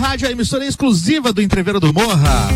Rádio, a emissora exclusiva do Entreveiro do Morra.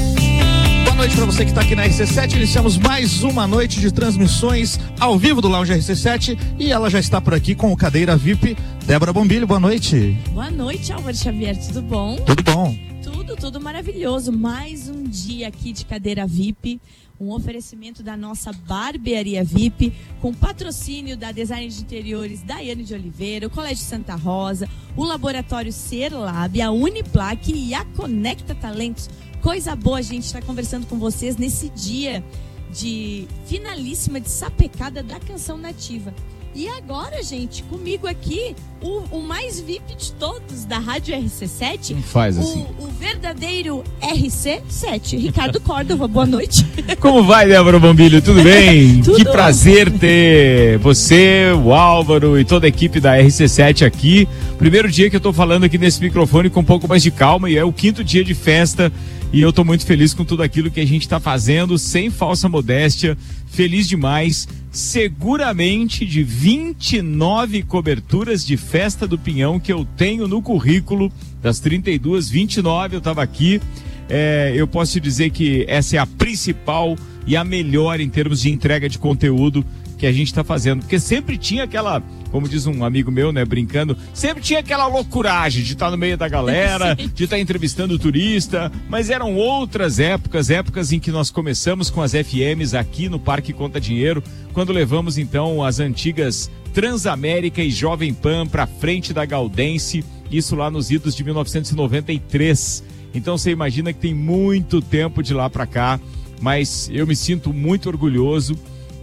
Boa noite para você que está aqui na RC7. Iniciamos mais uma noite de transmissões ao vivo do Lounge RC7 e ela já está por aqui com o cadeira VIP. Débora Bombilho, boa noite. Boa noite, Álvaro Xavier, tudo bom? Tudo bom. Tudo, tudo maravilhoso. Mais um dia aqui de cadeira VIP um oferecimento da nossa barbearia VIP, com patrocínio da Design de Interiores Daiane de Oliveira, o Colégio Santa Rosa, o Laboratório Serlab, a Uniplaque e a Conecta Talentos. Coisa boa a gente estar tá conversando com vocês nesse dia de finalíssima de sapecada da canção nativa. E agora, gente, comigo aqui, o, o mais VIP de todos da Rádio RC7. Faz assim. O, o verdadeiro RC7. Ricardo Córdova, boa noite. Como vai, Débora Bombilho? Tudo bem? Tudo. Que prazer ter você, o Álvaro e toda a equipe da RC7 aqui. Primeiro dia que eu tô falando aqui nesse microfone com um pouco mais de calma e é o quinto dia de festa. E eu tô muito feliz com tudo aquilo que a gente está fazendo, sem falsa modéstia. Feliz demais seguramente de 29 coberturas de festa do Pinhão que eu tenho no currículo. Das 32, 29 eu estava aqui. É, eu posso te dizer que essa é a principal e a melhor em termos de entrega de conteúdo que a gente está fazendo. Porque sempre tinha aquela, como diz um amigo meu, né, brincando, sempre tinha aquela loucuragem de estar tá no meio da galera, de estar tá entrevistando o turista, mas eram outras épocas, épocas em que nós começamos com as FMs aqui no Parque Conta Dinheiro, quando levamos então as antigas Transamérica e Jovem Pan para frente da Galdense, isso lá nos idos de 1993. Então você imagina que tem muito tempo de lá para cá, mas eu me sinto muito orgulhoso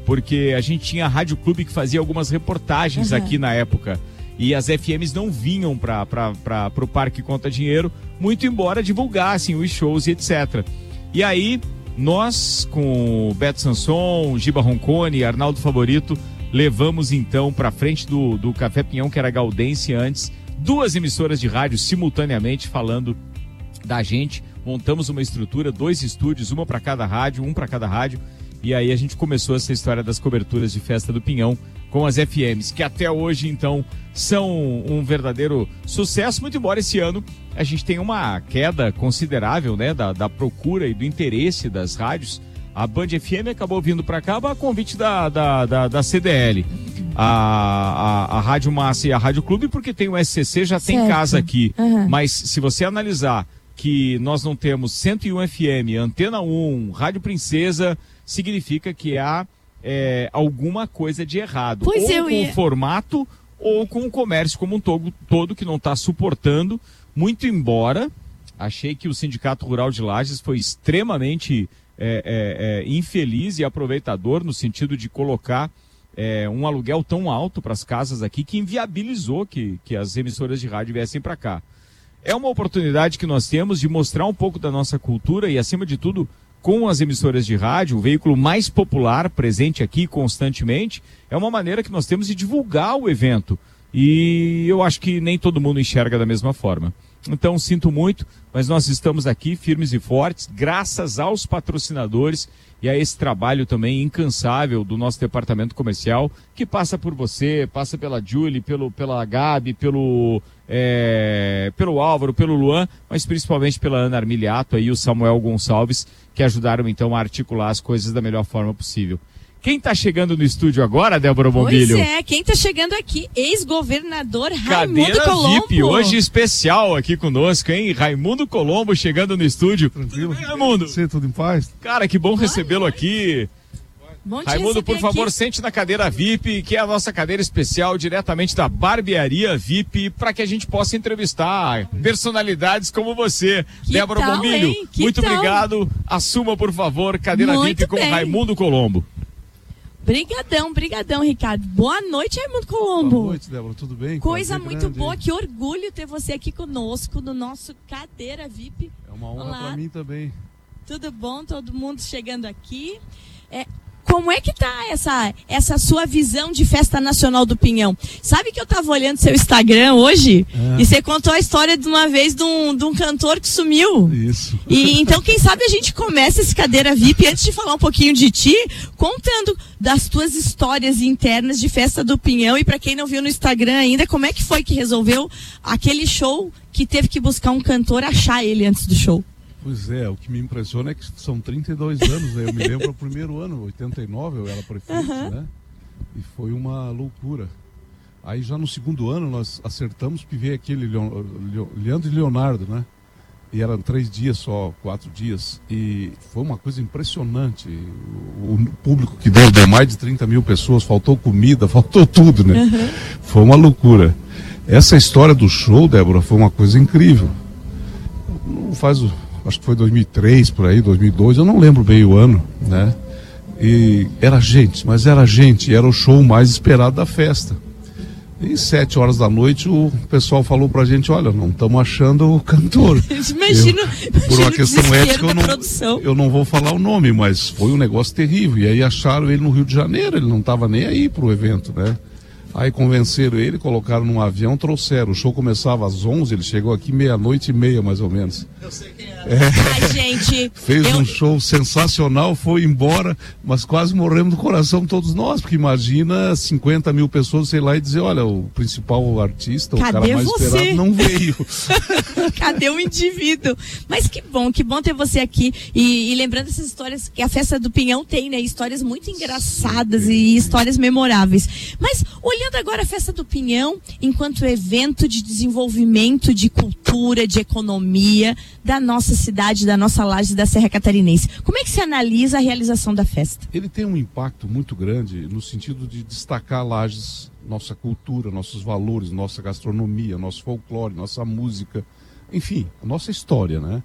porque a gente tinha a Rádio Clube que fazia algumas reportagens uhum. aqui na época. E as FMs não vinham para o Parque Conta Dinheiro, muito embora divulgassem os shows e etc. E aí, nós, com o Beto Sanson, Giba Roncone, Arnaldo Favorito, levamos então para frente do, do Café Pinhão, que era Galdense antes, duas emissoras de rádio simultaneamente falando da gente. Montamos uma estrutura, dois estúdios, uma para cada rádio, um para cada rádio e aí a gente começou essa história das coberturas de festa do Pinhão com as FMs, que até hoje, então, são um verdadeiro sucesso, muito embora esse ano a gente tenha uma queda considerável, né, da, da procura e do interesse das rádios. A Band FM acabou vindo para cá a convite da, da, da, da CDL. A, a, a, Rádio Massa e a Rádio Clube, porque tem o SCC, já certo. tem casa aqui. Uhum. Mas se você analisar que nós não temos 101 FM, Antena 1, Rádio Princesa, significa que há é, alguma coisa de errado. Pois ou com ia... o formato ou com o comércio como um todo, todo que não está suportando, muito embora achei que o Sindicato Rural de Lages foi extremamente é, é, é infeliz e aproveitador no sentido de colocar é, um aluguel tão alto para as casas aqui que inviabilizou que, que as emissoras de rádio viessem para cá. É uma oportunidade que nós temos de mostrar um pouco da nossa cultura e, acima de tudo, com as emissoras de rádio, o veículo mais popular presente aqui constantemente, é uma maneira que nós temos de divulgar o evento. E eu acho que nem todo mundo enxerga da mesma forma. Então, sinto muito, mas nós estamos aqui firmes e fortes, graças aos patrocinadores e a esse trabalho também incansável do nosso departamento comercial, que passa por você, passa pela Julie, pelo, pela Gabi, pelo, é, pelo Álvaro, pelo Luan, mas principalmente pela Ana Armiliato e o Samuel Gonçalves, que ajudaram então a articular as coisas da melhor forma possível. Quem está chegando no estúdio agora, Débora Bombilho? Pois é, quem está chegando aqui? Ex-governador Raimundo Cadeira Colombo. VIP, hoje especial aqui conosco, hein? Raimundo Colombo chegando no estúdio. Tranquilo? Bem, Raimundo? Sim, tudo em paz? Cara, que bom recebê-lo aqui. Bom Raimundo, por favor, aqui. sente na cadeira VIP, que é a nossa cadeira especial diretamente da Barbearia VIP, para que a gente possa entrevistar personalidades como você. Que Débora tal, Bombilho, muito tal? obrigado. Assuma, por favor, cadeira Muito VIP com bem. Raimundo Colombo. Brigadão, brigadão, Ricardo. Boa noite, Raimundo Colombo. Boa noite, Débora. Tudo bem? Coisa Prazer muito grande, boa, que orgulho ter você aqui conosco no nosso Cadeira VIP. É uma honra para mim também. Tudo bom? Todo mundo chegando aqui. É, como é que tá essa, essa sua visão de festa nacional do Pinhão? Sabe que eu tava olhando seu Instagram hoje é. e você contou a história de uma vez de um, de um cantor que sumiu. Isso. E então, quem sabe a gente começa esse cadeira VIP antes de falar um pouquinho de ti, contando das tuas histórias internas de festa do Pinhão. E para quem não viu no Instagram ainda, como é que foi que resolveu aquele show que teve que buscar um cantor achar ele antes do show? Pois é, o que me impressiona é que são 32 anos, né? Eu me lembro o primeiro ano, 89, eu era prefeito, uhum. né? E foi uma loucura. Aí já no segundo ano nós acertamos que veio aquele Leandro e Leonardo, né? E eram três dias só, quatro dias. E foi uma coisa impressionante. O, o público que deu, deu mais de 30 mil pessoas, faltou comida, faltou tudo, né? Uhum. Foi uma loucura. Essa história do show, Débora, foi uma coisa incrível. Não faz acho que foi 2003 por aí, 2002, eu não lembro bem o ano, né? E era gente, mas era gente, era o show mais esperado da festa. E sete horas da noite o pessoal falou pra gente, olha, não estamos achando o cantor. imagina, eu, por uma questão ética, eu não, eu não vou falar o nome, mas foi um negócio terrível. E aí acharam ele no Rio de Janeiro, ele não estava nem aí pro evento, né? Aí convenceram ele, colocaram num avião, trouxeram. O show começava às 11, ele chegou aqui meia-noite e meia, mais ou menos. Eu sei quem é. é. Ai, gente. Fez eu... um show sensacional, foi embora, mas quase morremos do coração todos nós, porque imagina 50 mil pessoas, sei lá, e dizer, olha, o principal artista, Cadê o cara mais você? esperado, não veio. Cadê o indivíduo? Mas que bom, que bom ter você aqui. E, e lembrando essas histórias que a festa do Pinhão tem, né? Histórias muito engraçadas Sim. e histórias memoráveis. Mas olhando olhando agora a Festa do Pinhão enquanto evento de desenvolvimento de cultura, de economia da nossa cidade, da nossa laje da Serra Catarinense. Como é que se analisa a realização da festa? Ele tem um impacto muito grande no sentido de destacar Lages, nossa cultura, nossos valores, nossa gastronomia, nosso folclore, nossa música, enfim, a nossa história, né?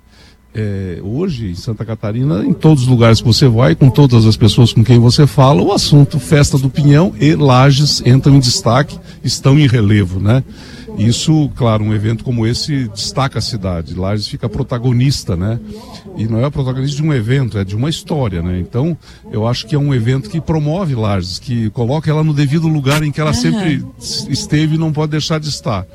É, hoje em Santa Catarina, em todos os lugares que você vai, com todas as pessoas com quem você fala, o assunto Festa do Pinhão e Lages entram em destaque, estão em relevo, né? Isso, claro, um evento como esse destaca a cidade. Lages fica protagonista, né? E não é protagonista de um evento, é de uma história, né? Então, eu acho que é um evento que promove Lages, que coloca ela no devido lugar em que ela uhum. sempre esteve e não pode deixar de estar.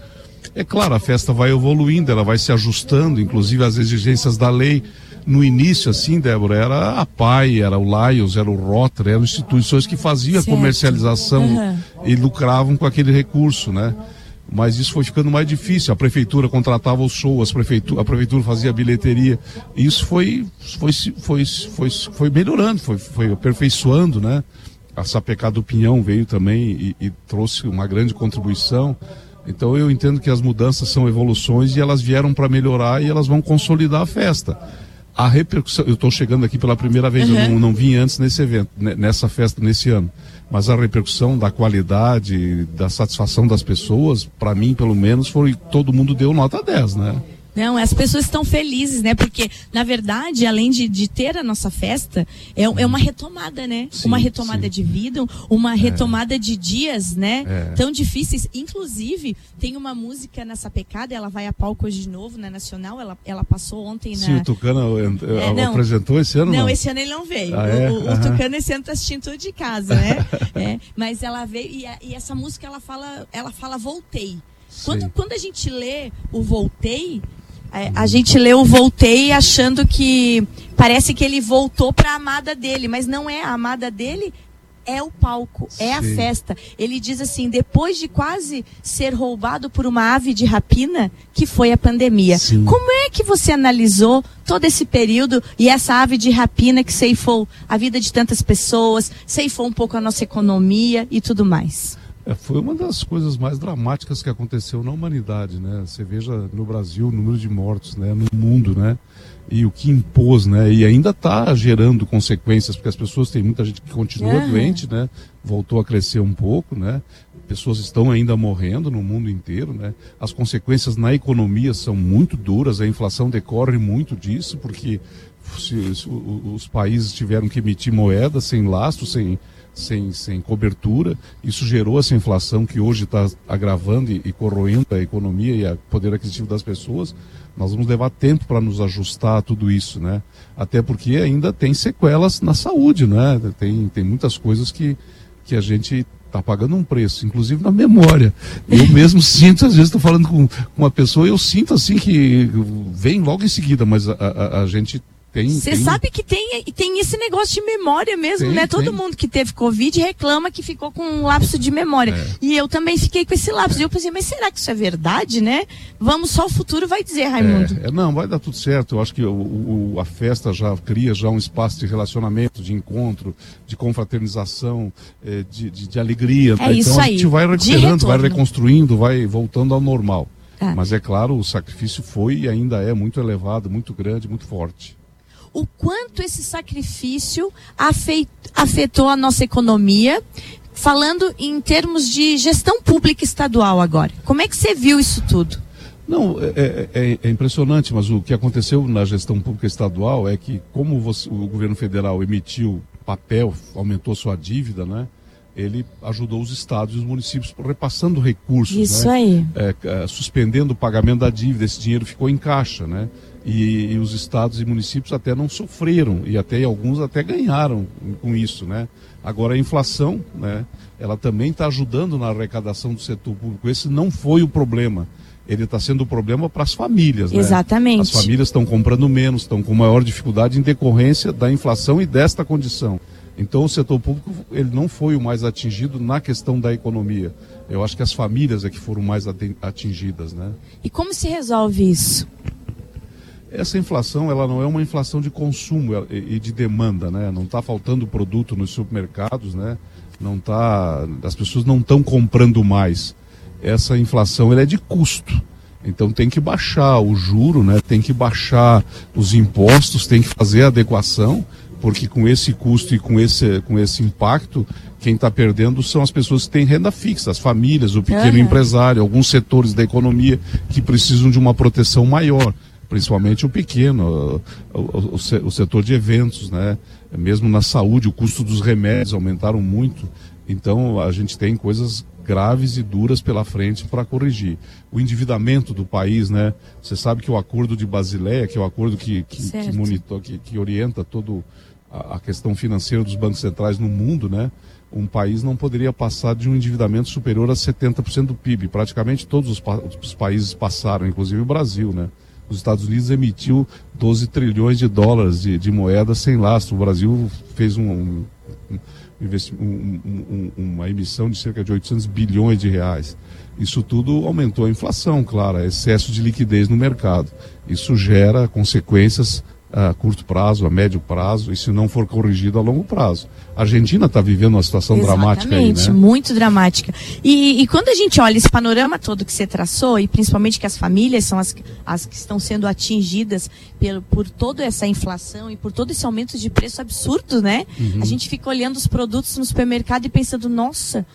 É claro, a festa vai evoluindo, ela vai se ajustando, inclusive às exigências da lei. No início, assim, Débora, era a PAI, era o Lions, era o Rotary, eram instituições que faziam certo. a comercialização uhum. e lucravam com aquele recurso, né? Mas isso foi ficando mais difícil. A prefeitura contratava o show, as prefeitura, a prefeitura fazia a bilheteria. Isso foi, foi, foi, foi, foi melhorando, foi, foi aperfeiçoando, né? A Sapecá do Pinhão veio também e, e trouxe uma grande contribuição. Então eu entendo que as mudanças são evoluções e elas vieram para melhorar e elas vão consolidar a festa. A repercussão, eu estou chegando aqui pela primeira vez, uhum. eu não, não vim antes nesse evento, nessa festa, nesse ano. Mas a repercussão da qualidade, da satisfação das pessoas, para mim pelo menos, foi todo mundo deu nota 10, né? Não, as pessoas estão felizes, né? Porque, na verdade, além de, de ter a nossa festa, é, é uma retomada, né? Sim, uma retomada sim. de vida, uma é. retomada é. de dias, né? É. Tão difíceis. Inclusive, tem uma música nessa pecada, ela vai a palco hoje de novo na Nacional, ela, ela passou ontem na. Sim, o Tucano é, não, apresentou esse ano? Não, não, esse ano ele não veio. Ah, é? o, o, o Tucano esse ano tá assistindo tudo de casa, né? é, mas ela veio, e, a, e essa música ela fala, ela fala voltei. Quando, quando a gente lê o Voltei, é, a gente leu Voltei achando que parece que ele voltou para a amada dele, mas não é a amada dele, é o palco, é Sim. a festa. Ele diz assim: depois de quase ser roubado por uma ave de rapina, que foi a pandemia. Sim. Como é que você analisou todo esse período e essa ave de rapina que ceifou a vida de tantas pessoas, ceifou um pouco a nossa economia e tudo mais? É, foi uma das coisas mais dramáticas que aconteceu na humanidade, né? Você veja no Brasil o número de mortos, né? No mundo, né? E o que impôs, né? E ainda está gerando consequências, porque as pessoas, tem muita gente que continua uhum. doente, né? Voltou a crescer um pouco, né? Pessoas estão ainda morrendo no mundo inteiro, né? As consequências na economia são muito duras, a inflação decorre muito disso, porque se, se, os países tiveram que emitir moeda sem lastro, sem sem, sem cobertura. Isso gerou essa inflação que hoje está agravando e, e corroendo a economia e o poder aquisitivo das pessoas. Nós vamos levar tempo para nos ajustar a tudo isso, né? Até porque ainda tem sequelas na saúde, né? Tem, tem muitas coisas que, que a gente está pagando um preço, inclusive na memória. Eu mesmo sinto, às vezes estou falando com, com uma pessoa, eu sinto assim que vem logo em seguida, mas a, a, a gente você sabe que tem, tem esse negócio de memória mesmo, tem, né? Todo tem. mundo que teve Covid reclama que ficou com um lapso de memória. É. E eu também fiquei com esse lapso. E eu pensei, mas será que isso é verdade, né? Vamos, só o futuro vai dizer, Raimundo. É, é, não, vai dar tudo certo. Eu acho que o, o, a festa já cria já um espaço de relacionamento, de encontro, de confraternização, é, de, de, de, alegria. É né? Então a gente vai recuperando, vai reconstruindo, vai voltando ao normal. É. Mas é claro, o sacrifício foi e ainda é muito elevado, muito grande, muito forte o quanto esse sacrifício afetou a nossa economia, falando em termos de gestão pública estadual agora. Como é que você viu isso tudo? Não, é, é, é, é impressionante, mas o que aconteceu na gestão pública estadual é que, como você, o governo federal emitiu papel, aumentou sua dívida, né? ele ajudou os estados e os municípios repassando recursos. Isso né? aí. É, é, suspendendo o pagamento da dívida, esse dinheiro ficou em caixa, né? E, e, os estados e municípios até não sofreram e até alguns até ganharam com isso, né? Agora a inflação, né? Ela também está ajudando na arrecadação do setor público. Esse não foi o problema. Ele está sendo o problema para as famílias, né? Exatamente. As famílias estão comprando menos, estão com maior dificuldade em decorrência da inflação e desta condição. Então o setor público ele não foi o mais atingido na questão da economia. Eu acho que as famílias é que foram mais atingidas, né? E como se resolve isso? Essa inflação ela não é uma inflação de consumo e de demanda, né? Não está faltando produto nos supermercados, né? Não tá, as pessoas não estão comprando mais. Essa inflação ela é de custo. Então tem que baixar o juro, né? Tem que baixar os impostos, tem que fazer a adequação, porque com esse custo e com esse, com esse impacto, quem está perdendo são as pessoas que têm renda fixa, as famílias, o pequeno uhum. empresário, alguns setores da economia que precisam de uma proteção maior principalmente o pequeno, o, o, o, setor de eventos, né? Mesmo na saúde, o custo dos remédios aumentaram muito. Então a gente tem coisas graves e duras pela frente para corrigir. O endividamento do país, né? Você sabe que o acordo de Basileia, que é o acordo que, que, que monitor, que, que orienta todo a, a questão financeira dos bancos centrais no mundo, né? um país não poderia passar de um endividamento superior a 70% do PIB. Praticamente todos os, pa os, países passaram, inclusive o Brasil, né? Os Estados Unidos emitiu 12 trilhões de dólares de, de moeda sem lastro. O Brasil fez um, um, um, uma emissão de cerca de 800 bilhões de reais. Isso tudo aumentou a inflação, claro, excesso de liquidez no mercado. Isso gera consequências a curto prazo, a médio prazo, e se não for corrigido a longo prazo. A Argentina está vivendo uma situação Exatamente, dramática aí, né? muito dramática. E, e, quando a gente olha esse panorama todo que você traçou, e principalmente que as famílias são as, as que estão sendo atingidas pelo, por toda essa inflação e por todo esse aumento de preço absurdo, né? Uhum. A gente fica olhando os produtos no supermercado e pensando, nossa,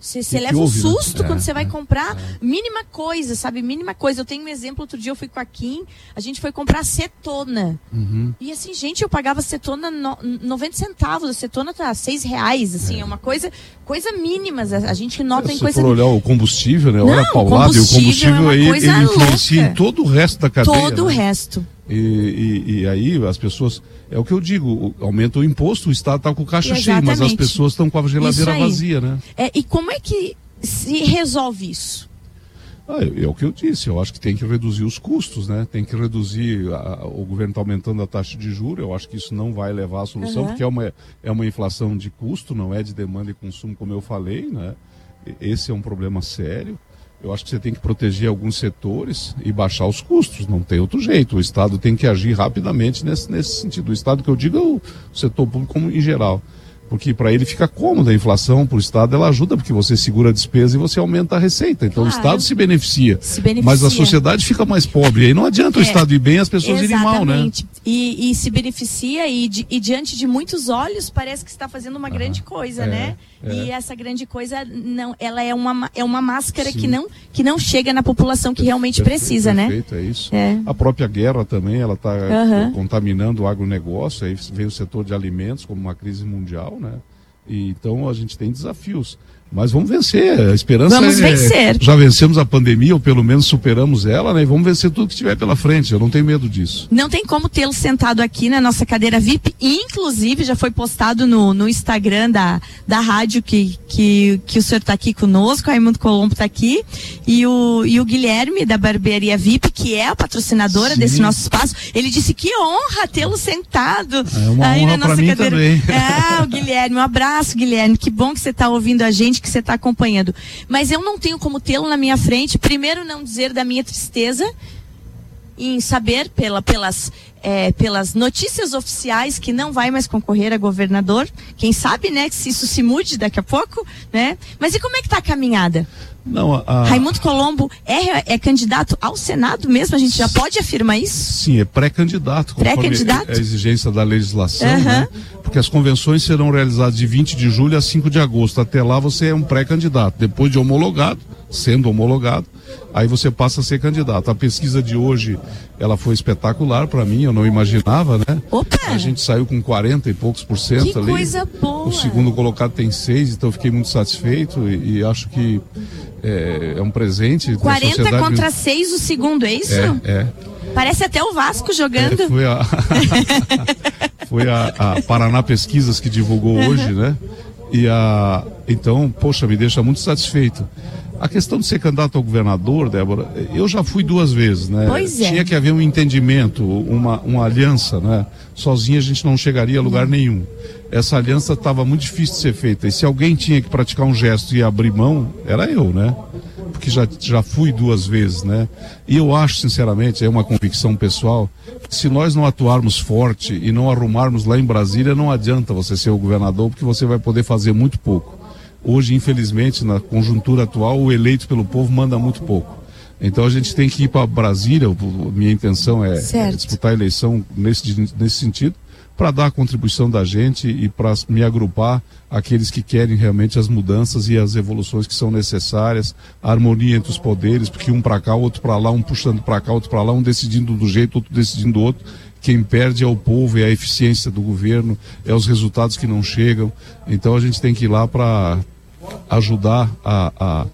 você, você leva um né? susto né? quando é, você vai é, comprar é. mínima coisa, sabe? Mínima coisa. Eu tenho um exemplo, outro dia eu fui com a Kim, a gente foi comprar acetona. Uhum. E assim, gente, eu pagava acetona no, 90 centavos. A acetona tá 6 reais, assim, é, é uma coisa, coisa mínima. A, a gente nota em coisa. Se for olhar o combustível, né? Olha a paulada, e o combustível é aí, ele influencia louca. em todo o resto da cadeia. Todo né? o resto. E, e, e, aí as pessoas. É o que eu digo, aumenta o imposto, o Estado está com o caixa cheio, mas as pessoas estão com a geladeira vazia, né? É, e como é que se resolve isso? Ah, é, é, o que eu disse, eu acho que tem que reduzir os custos, né? Tem que reduzir, a, o governo está aumentando a taxa de juros, eu acho que isso não vai levar à solução, uhum. porque é uma, é uma inflação de custo, não é de demanda e consumo, como eu falei, né? Esse é um problema sério. Eu acho que você tem que proteger alguns setores e baixar os custos, não tem outro jeito. O Estado tem que agir rapidamente nesse, nesse sentido. O Estado que eu digo é o setor público em geral porque para ele fica cômoda a inflação, para o Estado ela ajuda, porque você segura a despesa e você aumenta a receita. Então claro. o Estado se beneficia, se beneficia, mas a sociedade fica mais pobre. E aí não adianta é, o Estado ir bem e as pessoas exatamente. irem mal, né? E, e se beneficia e, de, e, diante de muitos olhos parece que está fazendo uma ah, grande coisa, é, né? É. E essa grande coisa não, ela é uma, é uma máscara que não, que não chega na população que realmente perfeito, precisa, perfeito, né? é isso. É. A própria guerra também, ela está uhum. contaminando o agronegócio, aí vem o setor de alimentos como uma crise mundial, né? E, então a gente tem desafios. Mas vamos vencer. A esperança vamos é. vencer. Já vencemos a pandemia, ou pelo menos superamos ela, né? E vamos vencer tudo que tiver pela frente. Eu não tenho medo disso. Não tem como tê-lo sentado aqui na nossa cadeira VIP. Inclusive, já foi postado no, no Instagram da, da rádio que, que, que o senhor está aqui conosco, Raimundo Colombo está aqui. E o, e o Guilherme, da Barbearia VIP, que é a patrocinadora Sim. desse nosso espaço, ele disse que honra tê-lo sentado É uma aí honra na nossa cadeira. também. Ah, o Guilherme, um abraço, Guilherme. Que bom que você está ouvindo a gente, que você está acompanhando. Mas eu não tenho como tê-lo na minha frente. Primeiro, não dizer da minha tristeza em saber pela, pelas, é, pelas notícias oficiais que não vai mais concorrer a governador. Quem sabe, né, se isso se mude daqui a pouco, né? Mas e como é que está a caminhada? Não, a, Raimundo Colombo é, é candidato ao Senado mesmo? A gente já pode afirmar isso? Sim, é pré-candidato, Pré-candidato? a exigência da legislação, Aham. né? Porque as convenções serão realizadas de 20 de julho a 5 de agosto. Até lá você é um pré-candidato. Depois de homologado, sendo homologado, aí você passa a ser candidato. A pesquisa de hoje, ela foi espetacular para mim, eu não imaginava, né? Opa! A gente saiu com 40 e poucos por cento Que ali. coisa boa! O segundo colocado tem 6, então eu fiquei muito satisfeito e, e acho que é, é um presente. da 40 sociedade. contra 6 o segundo, é isso? É, é. Parece até o Vasco jogando. É, foi a, foi a, a Paraná Pesquisas que divulgou hoje, né? E a, então, poxa, me deixa muito satisfeito. A questão de ser candidato ao governador, Débora, eu já fui duas vezes, né? Pois é. Tinha que haver um entendimento, uma, uma aliança, né? Sozinha a gente não chegaria a lugar nenhum. Essa aliança estava muito difícil de ser feita. E se alguém tinha que praticar um gesto e abrir mão, era eu, né? Porque já, já fui duas vezes, né? E eu acho, sinceramente, é uma convicção pessoal, que se nós não atuarmos forte e não arrumarmos lá em Brasília, não adianta você ser o governador, porque você vai poder fazer muito pouco. Hoje, infelizmente, na conjuntura atual, o eleito pelo povo manda muito pouco. Então a gente tem que ir para Brasília, minha intenção é, é disputar a eleição nesse, nesse sentido, para dar a contribuição da gente e para me agrupar aqueles que querem realmente as mudanças e as evoluções que são necessárias, a harmonia entre os poderes, porque um para cá, outro para lá, um puxando para cá, outro para lá, um decidindo do jeito, outro decidindo do outro. Quem perde é o povo, é a eficiência do governo, é os resultados que não chegam. Então a gente tem que ir lá para ajudar a, a,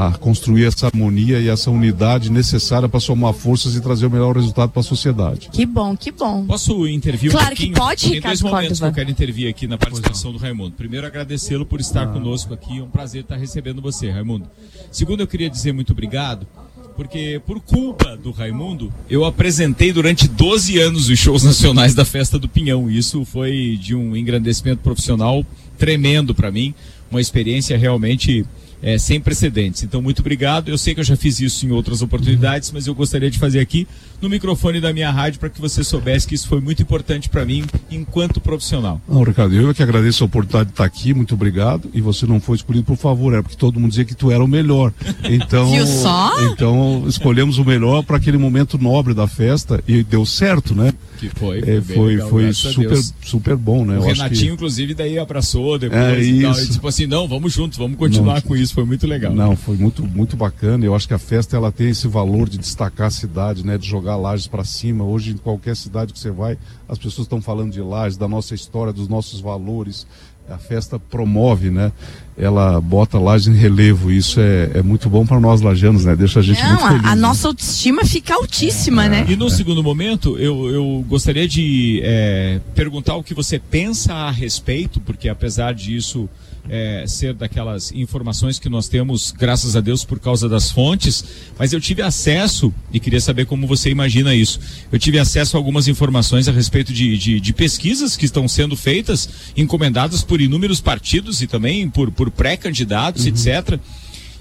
a construir essa harmonia e essa unidade necessária para somar forças e trazer o melhor resultado para a sociedade. Que bom, que bom. Posso intervir Claro um que pouquinho? pode, Tem Ricardo dois momentos Córdova. que eu quero intervir aqui na participação do Raimundo. Primeiro, agradecê-lo por estar conosco aqui. É um prazer estar recebendo você, Raimundo. Segundo, eu queria dizer muito obrigado, porque por culpa do Raimundo, eu apresentei durante 12 anos os shows nacionais da Festa do Pinhão. Isso foi de um engrandecimento profissional tremendo para mim, uma experiência realmente é, sem precedentes. Então, muito obrigado. Eu sei que eu já fiz isso em outras oportunidades, mas eu gostaria de fazer aqui no microfone da minha rádio para que você soubesse que isso foi muito importante para mim enquanto profissional. Não, Ricardo, eu é que agradeço a oportunidade de estar aqui, muito obrigado. E você não foi escolhido, por favor, era porque todo mundo dizia que tu era o melhor. Então, Viu só? então escolhemos o melhor para aquele momento nobre da festa e deu certo, né? Que foi, É, foi legal, foi graças a super, super bom, né? O Eu acho Renatinho, que... inclusive, daí abraçou depois É, e tal. E tipo assim, não, vamos juntos, vamos continuar Não. com isso. Foi muito legal. Não, foi muito, muito bacana. Eu acho que a festa ela tem esse valor de destacar a cidade, né? De jogar lajes para cima. Hoje, em qualquer cidade que você vai, as pessoas estão falando de lajes, da nossa história, dos nossos valores. A festa promove, né? Ela bota lajes em relevo. Isso é, é muito bom para nós lajanos, né? Deixa a gente muito Não, feliz. a, a né? nossa autoestima fica altíssima, né? E no segundo momento, eu, eu gostaria de é, perguntar o que você pensa a respeito, porque apesar disso é, ser daquelas informações que nós temos, graças a Deus, por causa das fontes, mas eu tive acesso, e queria saber como você imagina isso, eu tive acesso a algumas informações a respeito de, de, de pesquisas que estão sendo feitas, encomendadas por inúmeros partidos e também por, por pré-candidatos, etc.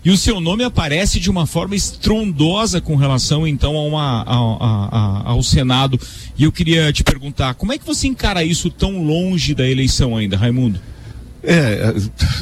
E o seu nome aparece de uma forma estrondosa com relação então a uma, a- a- ao Senado. E eu queria te perguntar, como é que você encara isso tão longe da eleição ainda, Raimundo? É,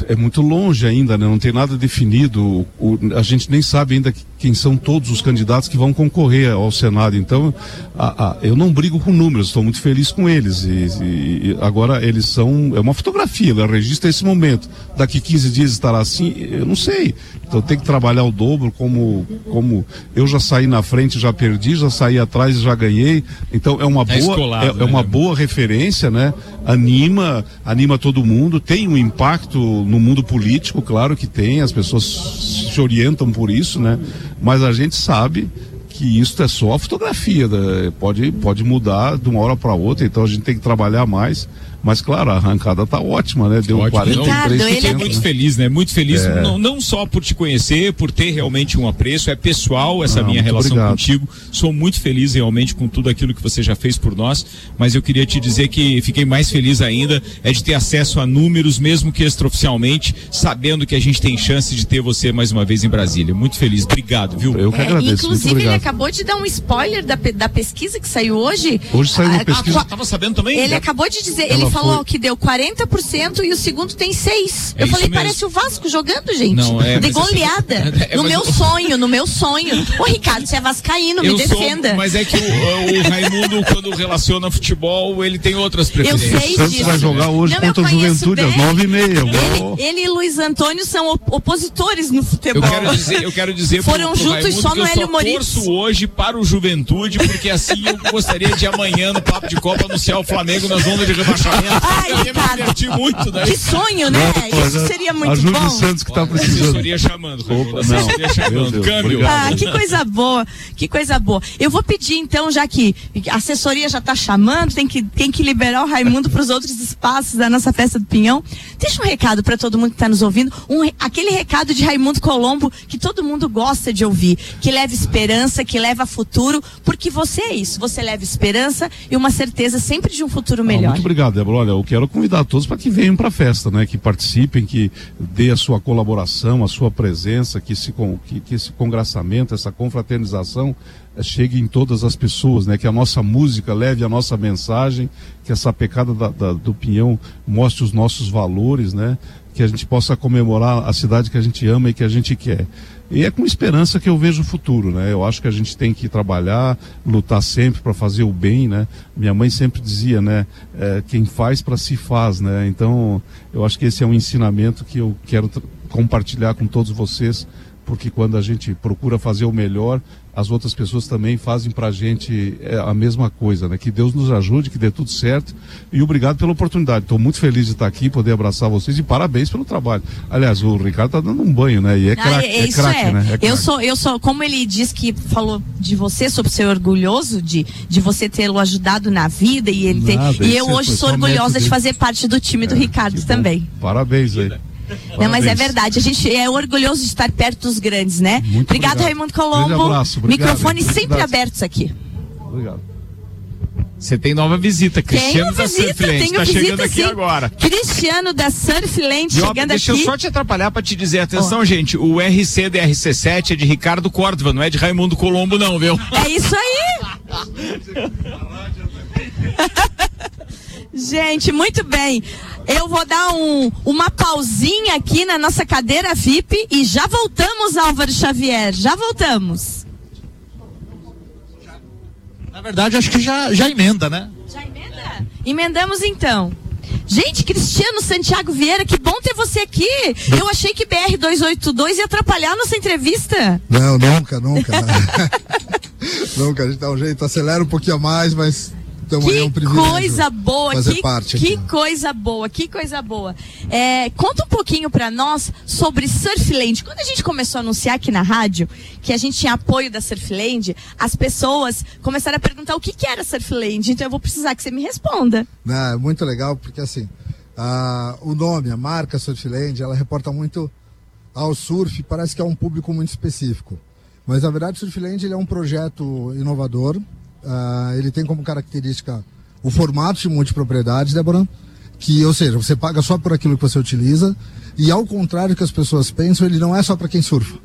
é, é muito longe ainda, né? Não tem nada definido. O- a gente nem sabe ainda quem são todos os candidatos que vão concorrer ao Senado. Então, a, a, eu não brigo com números, estou muito feliz com eles. E, e, e, agora eles são. É uma fotografia, ela registra esse momento. Daqui 15 dias estará assim, eu não sei. Então tem que trabalhar o dobro, como, como eu já saí na frente, já perdi, já saí atrás, já ganhei. Então é uma é boa, escolado, é, é, uma né? boa referência, né? Anima, anima todo mundo, tem um impacto no mundo político, claro que tem, as pessoas se orientam por isso, né? Mas a gente sabe que isso é só a fotografia, né? pode, pode mudar de uma hora para outra, então a gente tem que trabalhar mais. Mas, claro, a arrancada tá ótima, né? Deu Ótimo. 43%. Ricardo, ele é muito feliz, né? Muito feliz, é. não, não só por te conhecer, por ter realmente um apreço, é pessoal essa minha relação obrigado. contigo. Sou muito feliz realmente com tudo aquilo que você já fez por nós, mas eu queria te dizer que fiquei mais feliz ainda é de ter acesso a números, mesmo que extraoficialmente, sabendo que a gente tem chance de ter você mais uma vez em Brasília. Muito feliz, obrigado, viu? Eu que é, agradeço. Inclusive, ele acabou de dar um spoiler da, da pesquisa que saiu hoje. Hoje saiu uma pesquisa. A, a, tava sabendo também? Ele acabou de dizer, Ela ele falou que deu 40% e o segundo tem 6. É eu falei, mesmo. parece o Vasco jogando, gente. Não, é, de goleada. É, no meu sonho, no meu sonho. Ô, Ricardo, você é vascaíno, me defenda. Mas é que o, o, Raimundo, quando relaciona futebol, ele tem outras preferências. Eu sei disso. Santos vai jogar hoje Não, contra a Juventude às 9h30. Ele, ele e Luiz Antônio são opositores no futebol. Eu quero dizer, eu quero dizer Foram pro, pro juntos Raimundo só no Hélio Moritz. Eu hoje para o Juventude, porque assim eu gostaria de amanhã no Papo de Copa anunciar o Flamengo nas ondas de rebaixamento. Ai, cara. muito, né? Que sonho, né? Não, Isso seria muito bom. Santos que tá precisando. Assessoria chamando, Opa, assessoria chamando. Câmbio. Ah, que coisa boa, que coisa boa. Eu vou pedir então, já que a assessoria já tá chamando, tem que, tem que liberar o Raimundo para os outros espaços da nossa festa do Pinhão. Deixa um recado para todo mundo que está nos ouvindo, um, aquele recado de Raimundo Colombo que todo mundo gosta de ouvir, que leva esperança, que leva futuro, porque você é isso, você leva esperança e uma certeza sempre de um futuro melhor. Ah, muito obrigado, Olha, eu quero convidar todos para que venham para a festa, né? Que participem, que dê a sua colaboração, a sua presença, que, se, que, que esse congraçamento, essa confraternização chegue em todas as pessoas, né? Que a nossa música leve a nossa mensagem, que essa pecada da, da, do pinhão mostre os nossos valores, né? Que a gente possa comemorar a cidade que a gente ama e que a gente quer. E é com esperança que eu vejo o futuro, né? Eu acho que a gente tem que trabalhar, lutar sempre para fazer o bem, né? Minha mãe sempre dizia, né? É, quem faz para si faz, né? Então, eu acho que esse é um ensinamento que eu quero compartilhar com todos vocês, porque quando a gente procura fazer o melhor, as outras pessoas também fazem para a gente é, a mesma coisa, né? Que Deus nos ajude, que dê tudo certo e obrigado pela oportunidade. Estou muito feliz de estar aqui, poder abraçar vocês e parabéns pelo trabalho. Aliás, o Ricardo está dando um banho, né? E é craque, ah, é, é craque, é. né? É eu sou, eu sou, como ele diz que falou de você, sobre ser orgulhoso de, de você tê-lo ajudado na vida e ele ter, e eu hoje sou orgulhosa de fazer parte do time do é, Ricardo também. Parabéns aí. Não, mas é verdade. A gente é orgulhoso de estar perto dos grandes, né? Muito obrigado, obrigado. Raimundo Colombo. Abraço, obrigado, Microfones sempre abertos aqui. Obrigado. Você tem nova visita, Cristiano tenho da visita, Surfland. Tá visita, chegando aqui sim. agora. Cristiano da Surfland chegando deixa aqui. Deixa eu só te atrapalhar para te dizer, atenção, oh. gente, o RC da RC7 é de Ricardo Córdova, não é de Raimundo Colombo, não, viu? É isso aí! gente, muito bem. Eu vou dar um, uma pausinha aqui na nossa cadeira VIP e já voltamos, Álvaro Xavier. Já voltamos. Na verdade, acho que já, já emenda, né? Já emenda? Emendamos então. Gente, Cristiano Santiago Vieira, que bom ter você aqui. Eu achei que BR 282 ia atrapalhar nossa entrevista. Não, nunca, nunca. nunca, a gente dá um jeito, acelera um pouquinho a mais, mas então que é um coisa boa, que, parte que coisa boa, que coisa boa. É, conta um pouquinho para nós sobre Surfland. Quando a gente começou a anunciar aqui na rádio que a gente tinha apoio da Surfland, as pessoas começaram a perguntar o que, que era Surfland. Então eu vou precisar que você me responda. Não, é muito legal porque assim, o nome, a marca Surfland, ela reporta muito ao surf. Parece que é um público muito específico. Mas na verdade, o Surfland ele é um projeto inovador Uh, ele tem como característica o formato de multipropriedade, Débora, que, ou seja, você paga só por aquilo que você utiliza, e ao contrário que as pessoas pensam, ele não é só para quem surfa.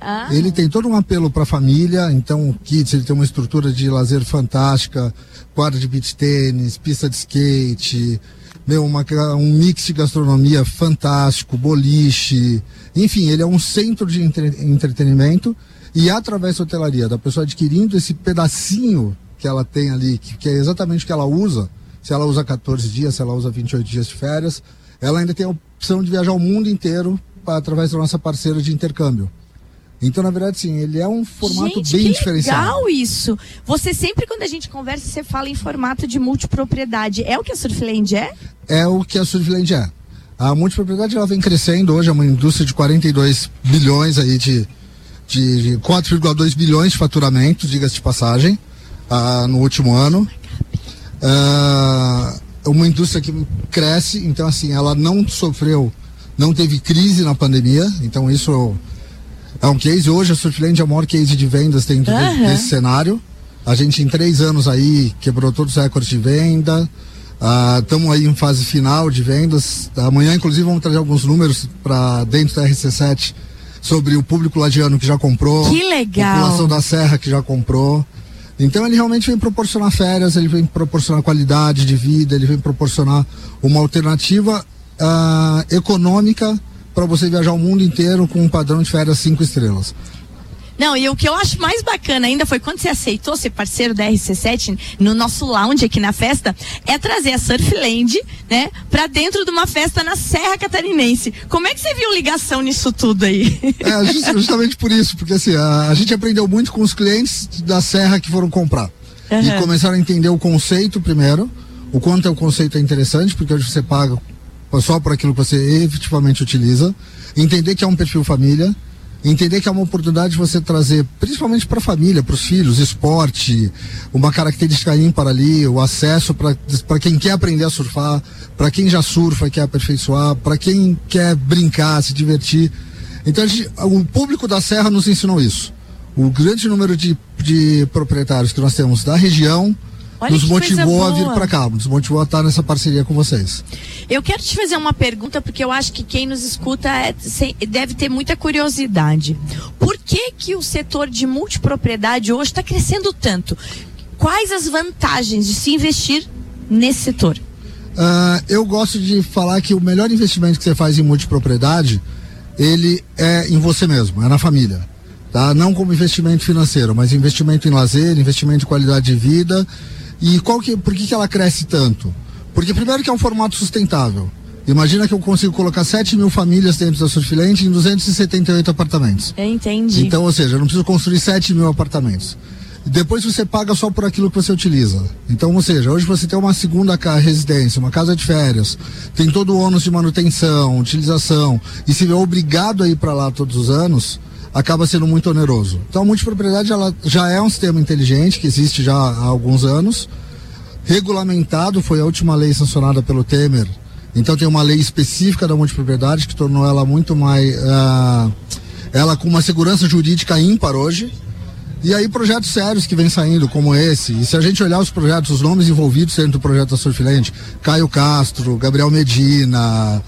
Ah. Ele tem todo um apelo para a família, então o Kids ele tem uma estrutura de lazer fantástica, quadra de beach tênis, pista de skate, meu, uma, um mix de gastronomia fantástico, boliche, enfim, ele é um centro de entre, entretenimento e através da hotelaria, da pessoa adquirindo esse pedacinho que ela tem ali, que, que é exatamente o que ela usa, se ela usa 14 dias, se ela usa 28 dias de férias, ela ainda tem a opção de viajar o mundo inteiro pra, através da nossa parceira de intercâmbio. Então, na verdade, sim, ele é um formato gente, bem que diferenciado. legal isso. Você sempre, quando a gente conversa, você fala em formato de multipropriedade. É o que a Surfland é? É o que a Surfland é. A multipropriedade ela vem crescendo hoje, é uma indústria de 42 bilhões aí de, de, de 4,2 bilhões de faturamento, diga-se de passagem, ah, no último ano. Ah, uma indústria que cresce, então assim, ela não sofreu, não teve crise na pandemia, então isso é um case. Hoje a Surfland é o maior case de vendas dentro de- Aham. desse cenário. A gente em três anos aí quebrou todos os recordes de venda. Estamos aí em fase final de vendas. Amanhã, inclusive, vamos trazer alguns números para dentro da RC7 sobre o público lagiano que já comprou. Que legal. População da Serra que já comprou. Então ele realmente vem proporcionar férias, ele vem proporcionar qualidade de vida, ele vem proporcionar uma alternativa ah, econômica para você viajar o mundo inteiro com um padrão de férias cinco estrelas. Não, e o que eu acho mais bacana ainda foi quando você aceitou ser parceiro da RC7 no nosso lounge aqui na festa, é trazer a Surfland, né, pra dentro de uma festa na Serra Catarinense. Como é que você viu ligação nisso tudo aí? É just- justamente por isso, porque assim, a, a gente aprendeu muito com os clientes da Serra que foram comprar. E Aham. começaram a entender o conceito primeiro, o quanto é o conceito é interessante, porque hoje você paga só por aquilo que você efetivamente utiliza, entender que é um perfil família, entender que é uma oportunidade de você trazer, principalmente para a família, para os filhos, esporte, uma característica ímpar ali, o acesso para quem quer aprender a surfar, para quem já surfa e quer aperfeiçoar, para quem quer brincar, se divertir. Então gente- o público da Serra nos ensinou isso. O grande número de, de proprietários que nós temos da região Olha nos motivou a vir para cá, nos motivou a estar nessa parceria com vocês. Eu quero te fazer uma pergunta, porque eu acho que quem nos escuta é- deve ter muita curiosidade. Por que, que o setor de multipropriedade hoje está crescendo tanto? Quais as vantagens de se investir nesse setor? Ah, eu gosto de falar que o melhor investimento que você faz em multipropriedade, ele é em você mesmo, é na família. Tá? Não como investimento financeiro, mas investimento em lazer, investimento em qualidade de vida. E qual que, por que, que ela cresce tanto? Porque primeiro que é um formato sustentável. Imagina que eu consigo colocar 7 mil famílias dentro da Surfilente em 278 apartamentos. Eu entendi. Então, ou seja, eu não preciso construir 7 mil apartamentos. Depois você paga só por aquilo que você utiliza. Então, ou seja, hoje você tem uma segunda residência, uma casa de férias, tem todo o ônus de manutenção, utilização, e se vê obrigado a ir para lá todos os anos, acaba sendo muito oneroso. Então, a multipropriedade ela já é um sistema inteligente que existe já há alguns anos, regulamentado, foi a última lei sancionada pelo Temer. Então tem uma lei específica da multipropriedade que tornou ela muito mais. ah, ela com uma segurança jurídica ímpar hoje. E aí projetos sérios que vêm saindo, como esse. E se a gente olhar os projetos, os nomes envolvidos dentro do projeto da Surfland, Caio Castro, Gabriel Medina,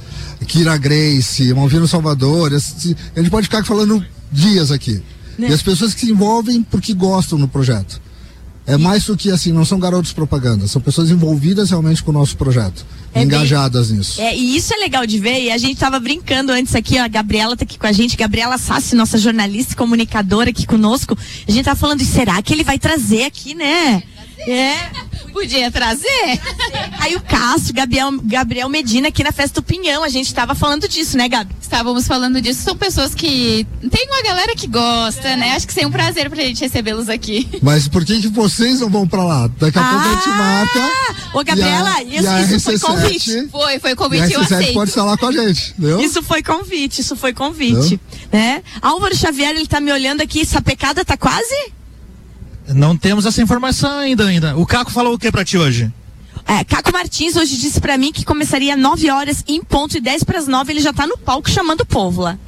Kira Grace, Malvino Salvador, a gente pode ficar falando dias aqui. Né? E as pessoas que se envolvem porque gostam do projeto. É mais do que assim, não são garotos propaganda, são pessoas envolvidas realmente com o nosso projeto, É bem- engajadas nisso. É, e isso é legal de ver, e a gente tava brincando antes aqui, ó, a Gabriela tá aqui com a gente, Gabriela Sassi, nossa jornalista e comunicadora aqui conosco. A gente tá falando, será que ele vai trazer aqui, né? É. Podia trazer? Aí o Castro, Gabriel, Gabriel Medina aqui na festa do Pinhão, a gente tava falando disso, né, Gabi? Estávamos falando disso. São pessoas que. Tem uma galera que gosta, né? Acho que seria um prazer pra gente recebê-los aqui. Mas por que, que vocês não vão pra lá? Daqui a pouco a gente marca. Ô, Ah! Gabriela, e a, isso, e isso foi RC7 convite. Foi, foi E a convite, eu RC7 aceito. pode estar lá com a gente, entendeu? Isso foi convite, isso foi convite, né? Álvaro Xavier, ele tá me olhando aqui, essa pecada tá quase? Não temos essa informação ainda, ainda. O Caco falou o que pra ti hoje? É, Caco Martins hoje disse pra mim que começaria às 9 horas em ponto e 10 para as 9 ele já tá no palco chamando o povo lá.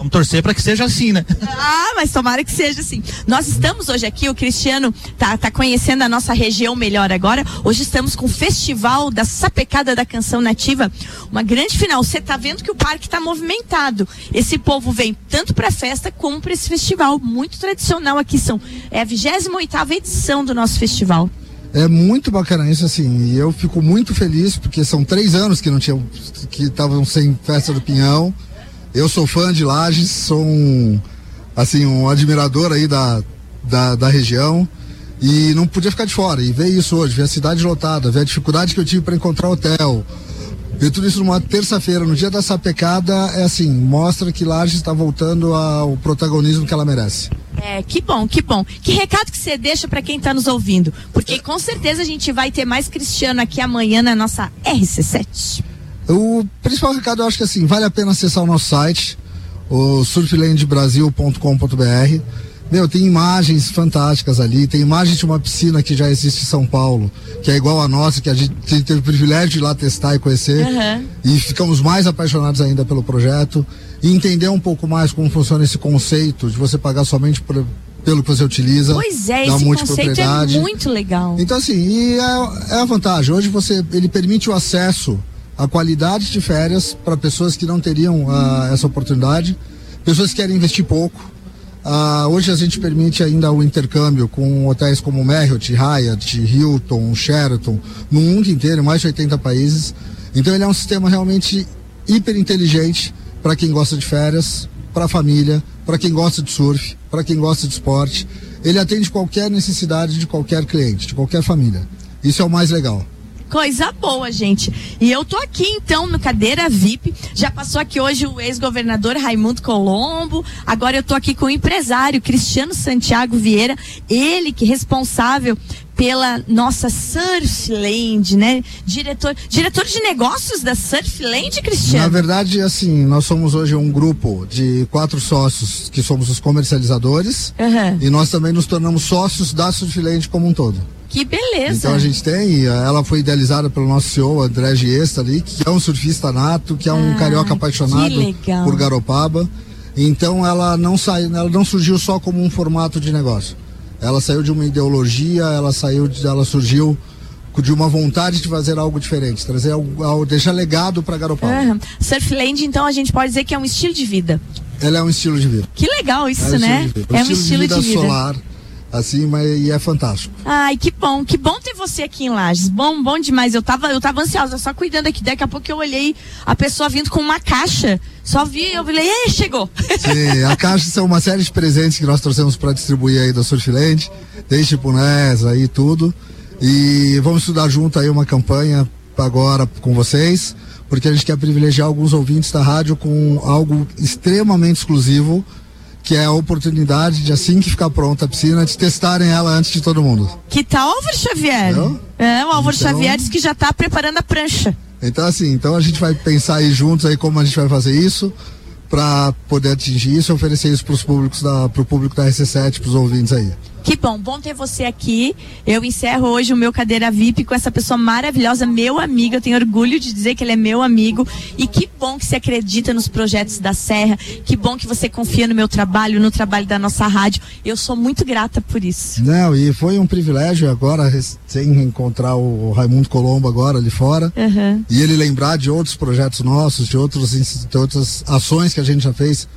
Vamos torcer pra que seja assim, né? Ah, mas tomara que seja assim. Nós estamos hoje aqui, o Cristiano tá, tá conhecendo a nossa região melhor agora. Hoje estamos com o Festival da Sapecada da Canção Nativa. Uma grande final. Você tá vendo que o parque tá movimentado. Esse povo vem tanto pra festa como pra esse festival. Muito tradicional aqui. São, é a 28 edição do nosso festival. É muito bacana isso, assim, e eu fico muito feliz porque são três anos que não tinham, que estavam sem festa do Pinhão. Eu sou fã de Lages, sou um, assim, um admirador aí da, da, da região e não podia ficar de fora. E ver isso hoje, ver a cidade lotada, ver a dificuldade que eu tive para encontrar hotel, ver tudo isso numa terça-feira, no dia da sapecada, é assim, mostra que Lages está voltando ao protagonismo que ela merece. É, que bom, que bom. Que recado que você deixa para quem está nos ouvindo? Porque com certeza a gente vai ter mais Cristiano aqui amanhã na nossa RC7. O principal recado eu acho que assim, vale a pena acessar o nosso site, o surflandbrasil.com.br. Meu, tem imagens fantásticas ali, tem imagens de uma piscina que já existe em São Paulo, que é igual a nossa, que a gente teve o privilégio de ir lá testar e conhecer. Uhum. E ficamos mais apaixonados ainda pelo projeto. E entender um pouco mais como funciona esse conceito de você pagar somente por, pelo que você utiliza. Pois é, esse conceito é muito legal. Então assim, e é, é a vantagem. Hoje você ele permite o acesso à qualidade de férias para pessoas que não teriam ah, essa oportunidade, pessoas que querem investir pouco. Ah, hoje a gente permite ainda o intercâmbio com hotéis como Marriott, Hyatt, Hilton, Sheraton, no mundo inteiro, mais de 80 países. Então ele é um sistema realmente hiper inteligente para quem gosta de férias, para a família, para quem gosta de surf, para quem gosta de esporte. Ele atende qualquer necessidade de qualquer cliente, de qualquer família. Isso é o mais legal. Coisa boa, gente. E eu tô aqui então no cadeira VIP. Já passou aqui hoje o ex-governador Raimundo Colombo. Agora eu tô aqui com o empresário Cristiano Santiago Vieira, ele que é responsável pela nossa Surfland, né? Diretor, diretor de negócios da Surfland, Na Cristiano. verdade, assim, nós somos hoje um grupo de quatro sócios que somos os comercializadores Aham. e nós também nos tornamos sócios da Surfland como um todo. Que beleza. Então a gente tem, ela foi idealizada pelo nosso CEO André Giesta ali, que é um surfista nato, que é um Ah, carioca apaixonado por Garopaba. Então ela não saiu, ela não surgiu só como um formato de negócio. Ela saiu de uma ideologia, ela saiu de, ela surgiu de uma vontade de fazer algo diferente, trazer algo, algo deixar legado para Garopaba. Aham. Surfland, então a gente pode dizer que é um estilo de vida. Ela é um estilo de vida. Que legal É isso, um né? estilo de vida. É um estilo de vida. solar, assim, mas e é fantástico. Ai, que bom, que bom ter você aqui em Lages. Bom, bom demais. Eu tava, eu tava ansiosa, só cuidando aqui. Daqui a pouco eu olhei a pessoa vindo com uma caixa. Só vi, eu falei, ei, chegou. Sim, a caixa são uma série de presentes que nós trouxemos para distribuir aí da Surfland, tem chipunés aí tudo. E vamos estudar junto aí uma campanha agora com vocês, porque a gente quer privilegiar alguns ouvintes da rádio com algo extremamente exclusivo, que é a oportunidade de assim que ficar pronta a piscina, de testarem ela antes de todo mundo. Que tal, Álvaro Xavier? Não? É, o Álvaro Então- Xavier disse que já tá preparando a prancha. Então assim, então a gente vai pensar aí juntos aí como a gente vai fazer isso para poder atingir isso e oferecer isso para os públicos da pro público da RC7, para os ouvintes aí. Que bom, bom ter você aqui. Eu encerro hoje o meu cadeira VIP com essa pessoa maravilhosa, meu amigo. Eu tenho orgulho de dizer que ele é meu amigo. E que bom que você acredita nos projetos da Serra. Que bom que você confia no meu trabalho, no trabalho da nossa rádio. Eu sou muito grata por isso. Não, e foi um privilégio agora recém encontrar o Raimundo Colombo agora ali fora Aham. e ele lembrar de outros projetos nossos, de, outros, de outras ações que a gente já fez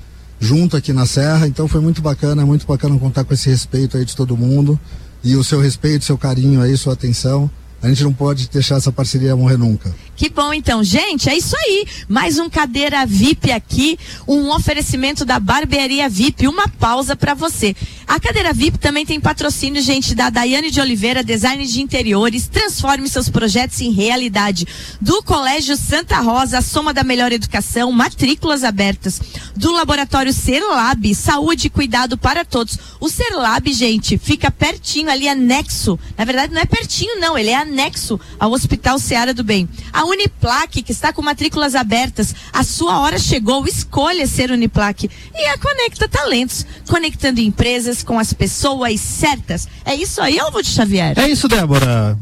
junto aqui na Serra. Então foi muito bacana, muito bacana contar com esse respeito aí de todo mundo e o seu respeito, seu carinho aí, sua atenção. A gente não pode deixar essa parceria morrer nunca. Que bom então, gente, é isso aí. Mais um cadeira VIP aqui, um oferecimento da Barbearia VIP, uma pausa para você. A cadeira VIP também tem patrocínio, gente, da Daiane de Oliveira, design de interiores. Transforme seus projetos em realidade. Do Colégio Santa Rosa, a soma da melhor educação, matrículas abertas. Do Laboratório Serlab, saúde e cuidado para todos. O Serlab, gente, fica pertinho ali, anexo. Na verdade, não é pertinho, não, ele é anexo ao Hospital Seara do Bem. A Uniplaque, que está com matrículas abertas, a sua hora chegou, escolha ser Uniplaque. E a Conecta Talentos, conectando empresas com as pessoas certas. É isso aí, Álvaro Xavier. É isso, Débora.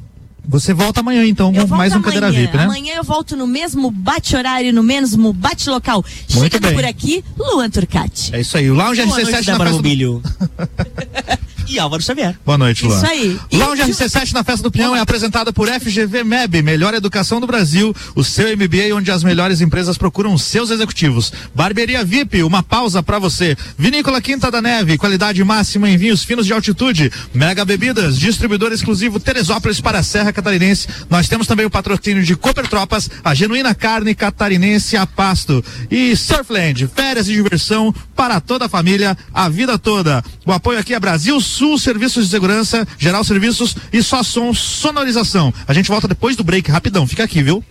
Você volta amanhã então Eu com mais um amanhã. Cadeira VIP, né? Amanhã eu volto no mesmo bate-horário, no mesmo bate-local. Muito Chegando bem. por aqui, Luan Turcati. É isso aí. O Lounge Boa RC7 noite, na Débora festa do-. E Álvaro Xavier. Boa noite, Luan. Isso aí. Lounge RC7 na Festa do Pinhão é apresentada por FGV MEB, melhor educação do Brasil, o seu MBA onde as melhores empresas procuram seus executivos. Barbearia VIP, uma pausa para você. Vinícola Quinta da Neve, qualidade máxima em vinhos finos de altitude. Mega Bebidas, distribuidor exclusivo Teresópolis para a Serra Catarinense. Nós temos também o patrocínio de Cooper Tropas, a genuína carne catarinense a pasto. E Surfland, férias e diversão para toda a família, a vida toda. O apoio aqui é Brasil Sul Serviços de Segurança, Geral Serviços e Só Som Sonorização. A gente volta depois do break, rapidão, fica aqui, viu?